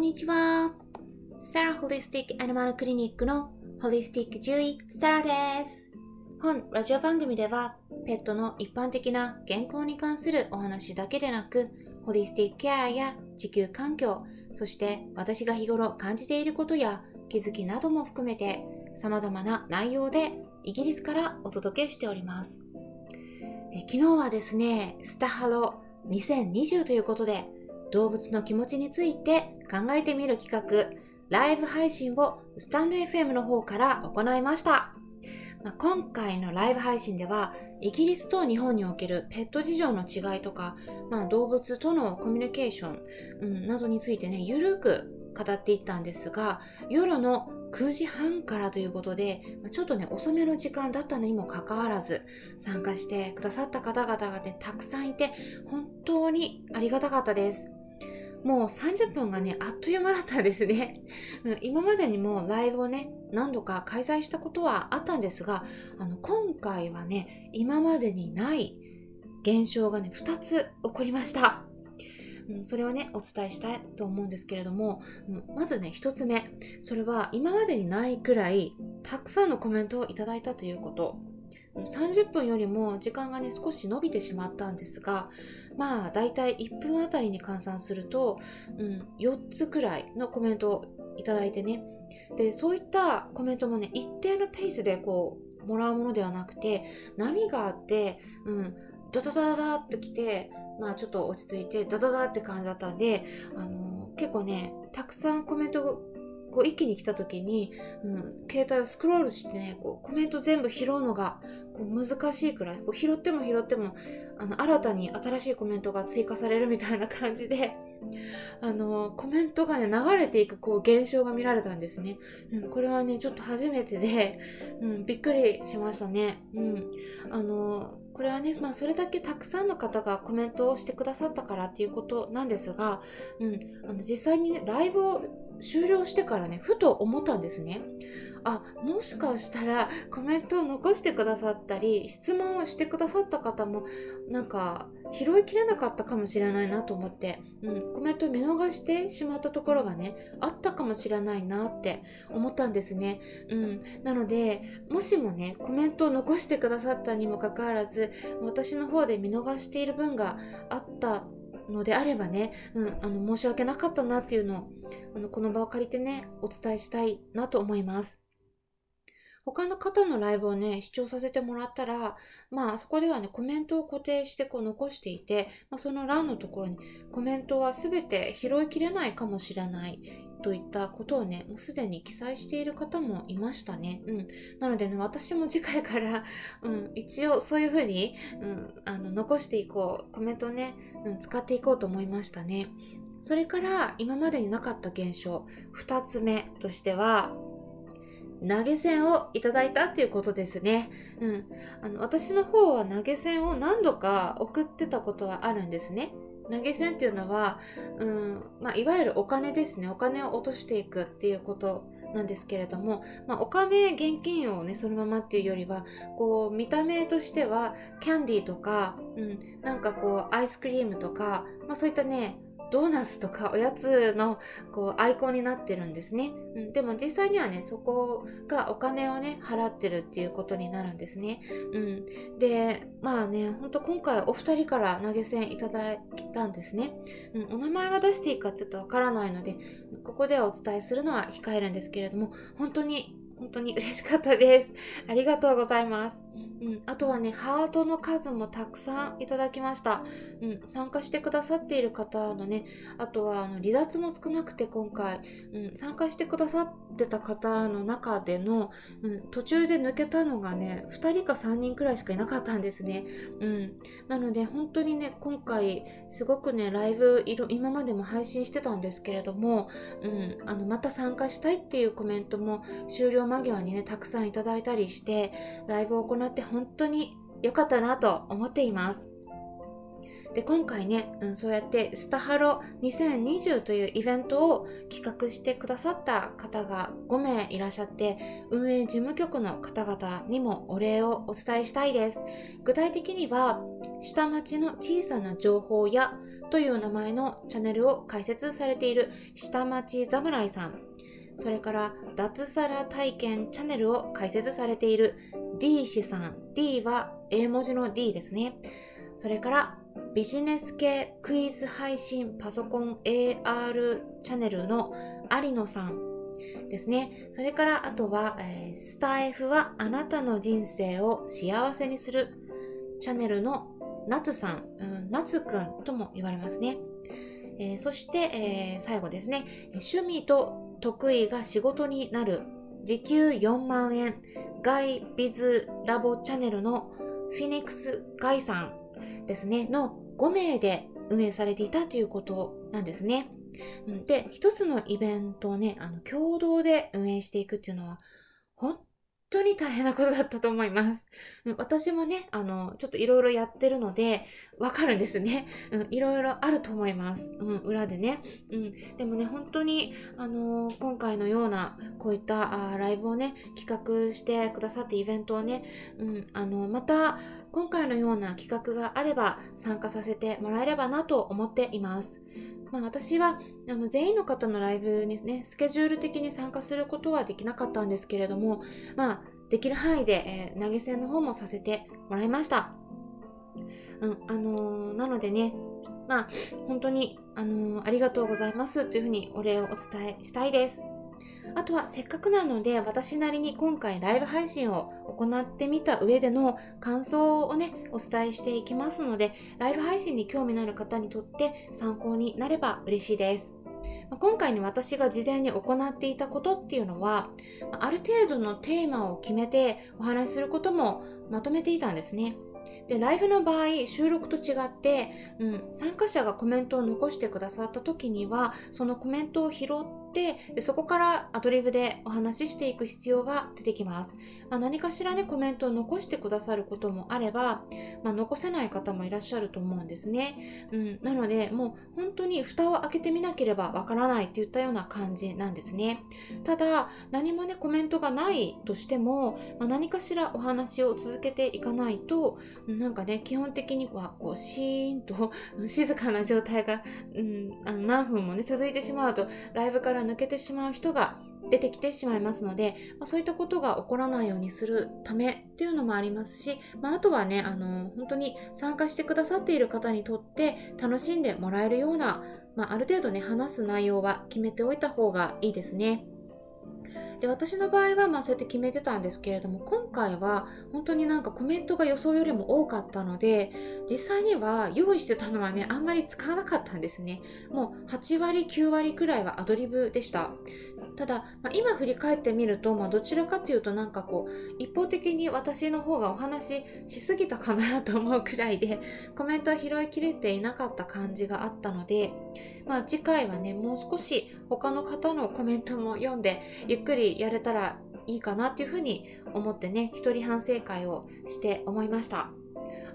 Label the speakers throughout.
Speaker 1: んにちは。サラホリスティックアニマルクリニックのホリスティック獣医サラです。本ラジオ番組ではペットの一般的な健康に関するお話だけでなくホリスティックケアや地球環境そして私が日頃感じていることや気づきなども含めて様々な内容でイギリスからお届けしております。え昨日はですね、スタハロ2020ということで動物の気持ちについて考えてみる企画、ライブ配信をスタンド FM の方から行いました。まあ、今回のライブ配信では、イギリスと日本におけるペット事情の違いとか、まあ、動物とのコミュニケーション、うん、などについてね、ゆるく語っていったんですが、夜の9時半からということで、ちょっとね、遅めの時間だったのにもかかわらず、参加してくださった方々がね、たくさんいて、本当にありがたかったです。もう30分がね、あっという間だったんですね。今までにもライブをね、何度か開催したことはあったんですが、あの、今回はね、今までにない現象がね、2つ起こりました。それをね、お伝えしたいと思うんですけれども、まずね、1つ目。それは今までにないくらい、たくさんのコメントをいただいたということ。30分よりも時間がね、少し伸びてしまったんですが、まあ大体1分あたりに換算すると、うん、4つくらいのコメントをいただいてね。でそういったコメントもね一定のペースでこうもらうものではなくて波があって、うん、ダダダダダってきてまあちょっと落ち着いてダダダって感じだったんで、あのー、結構ねたくさんコメントこう一気に来た時に、うん、携帯をスクロールしてねこうコメント全部拾うのがこう難しいくらいこう拾っても拾ってもあの新たに新しいコメントが追加されるみたいな感じで あのコメントがね流れていくこう現象が見られたんですね、うん、これはねちょっと初めてで、うん、びっくりしましたね、うん、あのこれはね、まあ、それだけたくさんの方がコメントをしてくださったからっていうことなんですが、うん、あの実際にねライブを終了してからねふと思ったんですね。あもしかしたらコメントを残してくださったり質問をしてくださった方もなんか拾いきれなかったかもしれないなと思って、うん、コメントを見逃してしまったところがねあったかもしれないなって思ったんですね、うん、なのでもしもねコメントを残してくださったにもかかわらず私の方で見逃している分があったのであればね、うん、あの申し訳なかったなっていうのをあのこの場を借りてねお伝えしたいなと思います。他の方のライブをね、視聴させてもらったら、まあそこではね、コメントを固定してこう残していて、まあ、その欄のところにコメントは全て拾いきれないかもしれないといったことをね、もうすでに記載している方もいましたね。うん。なのでね、私も次回から、うん、一応そういうふうに、うん、あの、残していこう、コメントね、うん、使っていこうと思いましたね。それから今までになかった現象、2つ目としては、投げ銭をいただいたっていうことですね。うん。あの、私の方は投げ銭を何度か送ってたことはあるんですね。投げ銭っていうのは、うん、まあ、いわゆるお金ですね。お金を落としていくっていうことなんですけれども、まあ、お金、現金をね、そのままっていうよりは、こう、見た目としては、キャンディーとか、うん、なんかこう、アイスクリームとか、まあ、そういったね、ドーナツとかおやつのこうアイコンになってるんですね、うん、でも実際にはねそこがお金をね払ってるっていうことになるんですね、うん、でまあねほんと今回お二人から投げ銭いただいたんですね、うん、お名前は出していいかちょっとわからないのでここでお伝えするのは控えるんですけれども本当に本当に嬉しかったです。ありがとうございます。うん、あとはね、ハートの数もたくさんいただきました。うん、参加してくださっている方のね、あとはあの離脱も少なくて今回、うん、参加してくださってた方の中での、うん、途中で抜けたのがね、2人か3人くらいしかいなかったんですね。うん、なので本当にね、今回すごくね、ライブ今までも配信してたんですけれども、うん、あのまた参加したいっていうコメントも終了間際にね、たくさんいただいたりして、ライブを行って本当に良かったなと思っています。で今回ね、うん、そうやってスタハロ2020というイベントを企画してくださった方が5名いらっしゃって運営事務局の方々にもお礼をお伝えしたいです具体的には下町の小さな情報やという名前のチャンネルを開設されている下町侍さんそれから脱サラ体験チャンネルを開設されている D 氏さん D は英文字の D ですねそれからビジネス系クイズ配信パソコン AR チャンネルの有野さんですね。それからあとは、えー、スタイフはあなたの人生を幸せにするチャンネルの夏さん、うん、夏くんとも言われますね。えー、そして、えー、最後ですね。趣味と得意が仕事になる。時給4万円。ガイビズラボチャンネルのフィニックスガイさんですね、の5名で運営されていたということなんですね。で、一つのイベントをね、あの共同で運営していくっていうのは、本当に大変なことだったと思います。私もね、あの、ちょっといろいろやってるので、わかるんですね。いろいろあると思います。うん、裏でね。うん、でもね、本当に、あの、今回のような、こういったあライブをね、企画してくださって、イベントをね、うん、あの、また、今回のような企画があれば、参加させてもらえればなと思っています。まあ、私はあの全員の方のライブにね、スケジュール的に参加することはできなかったんですけれども、まあ、できる範囲で、えー、投げ銭の方もさせてもらいました。うん、あのー、なのでね、まあ、本当に、あのー、ありがとうございますというふうにお礼をお伝えしたいです。あとはせっかくなので私なりに今回ライブ配信を行ってみた上での感想をねお伝えしていきますのでライブ配信に興味のある方にとって参考になれば嬉しいです。今回に私が事前に行っていたことっていうのはある程度のテーマを決めてお話しすることもまとめていたんですね。でライブの場合収録と違って、うん、参加者がコメントを残してくださった時にはそのコメントを拾ってでそこからアドリブでお話ししていく必要が出てきます。まあ、何かしらねコメントを残してくださることもあれば、まあ、残せない方もいらっしゃると思うんですね。うん、なのでもう本当に蓋を開けてみなければわからないっていったような感じなんですね。ただ何もねコメントがないとしても、まあ、何かしらお話を続けていかないとなんかね基本的にはこうシーンと静かな状態が、うん、あの何分もね続いてしまうとライブからから抜けてしまう人が出てきてしまいますので、まあ、そういったことが起こらないようにするためっていうのもありますし、まあ、あとはねあの本当に参加してくださっている方にとって楽しんでもらえるような、まあ、ある程度ね話す内容は決めておいた方がいいですね。で私の場合はまあそうやって決めてたんですけれども今回は本当になんかコメントが予想よりも多かったので実際には用意してたのはねあんまり使わなかったんですね。もう8割9割くらいはアドリブでした。ただ、まあ、今振り返ってみると、まあ、どちらかというとなんかこう一方的に私の方がお話ししすぎたかなと思うくらいで コメントは拾いきれていなかった感じがあったので、まあ、次回はねもう少し他の方のコメントも読んでゆっくりやれたらいいかなっていうふうに思ってね一人反省会をして思いました。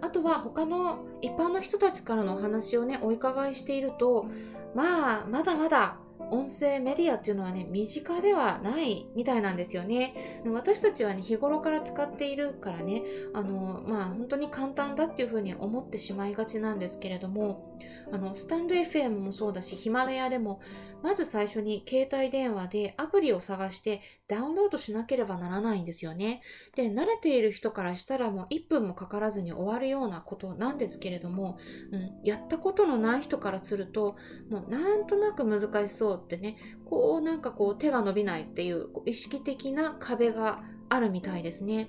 Speaker 1: あとは他の一般の人たちからのお話をねお伺いしているとまあまだまだ音声メディアっていうのはね身近ではないみたいなんですよね。私たちはね日頃から使っているからねあのまあ本当に簡単だっていうふうに思ってしまいがちなんですけれどもあのスタンド FM もそうだしヒマラヤでもまず最初に携帯電話でアプリを探してダウンロードしなければならないんですよね。で、慣れている人からしたらもう1分もかからずに終わるようなことなんですけれども、うん、やったことのない人からすると、もうなんとなく難しそうってね、こうなんかこう手が伸びないっていう意識的な壁があるみたいですね。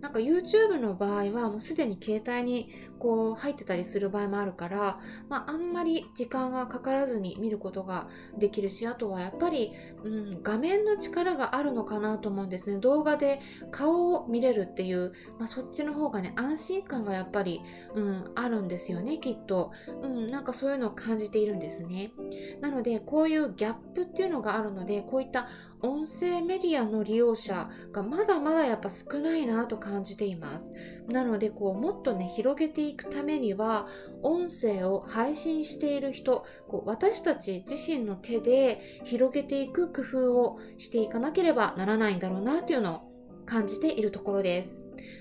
Speaker 1: なんか YouTube の場合はもうすでに携帯にこう入ってたりする場合もあるから、まあ、あんまり時間がかからずに見ることができるしあとはやっぱり、うん、画面の力があるのかなと思うんですね。動画で顔を見れるっていう、まあ、そっちの方がね安心感がやっぱり、うん、あるんですよねきっと、うん、なんかそういうのを感じているんですね。なのでこういうギャップっていうのがあるのでこういった音声メディアの利用者がまだまだやっぱ少ないなと感じています。なのでこうもっとね広げていくためには音声を配信している人こう私たち自身の手で広げていく工夫をしていかなければならないんだろうなというのを感じているところです。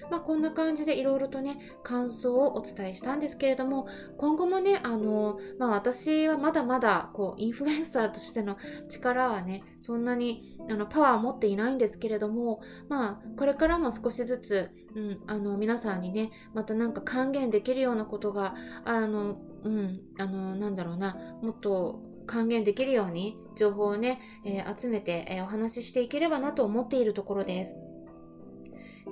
Speaker 1: まあ、こんな感じでいろいろとね感想をお伝えしたんですけれども今後もねあの、まあ、私はまだまだこうインフルエンサーとしての力はねそんなにあのパワーを持っていないんですけれどもまあこれからも少しずつ、うん、あの皆さんにねまたなんか還元できるようなことがあのうんあのなんだろうなもっと還元できるように情報をね、えー、集めて、えー、お話ししていければなと思っているところです。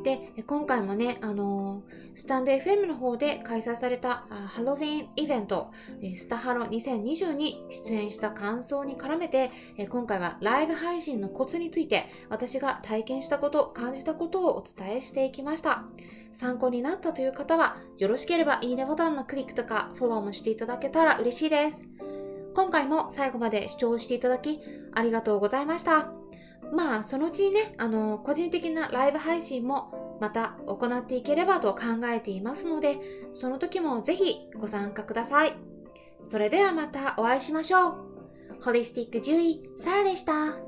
Speaker 1: で、今回もね、あのー、スタンド FM の方で開催されたハロウィンイベント、スタハロ2020に出演した感想に絡めて、今回はライブ配信のコツについて私が体験したこと、感じたことをお伝えしていきました。参考になったという方は、よろしければいいねボタンのクリックとかフォローもしていただけたら嬉しいです。今回も最後まで視聴していただきありがとうございました。まあ、そのうちにね、あの、個人的なライブ配信もまた行っていければと考えていますので、その時もぜひご参加ください。それではまたお会いしましょう。ホリスティック獣医、サラでした。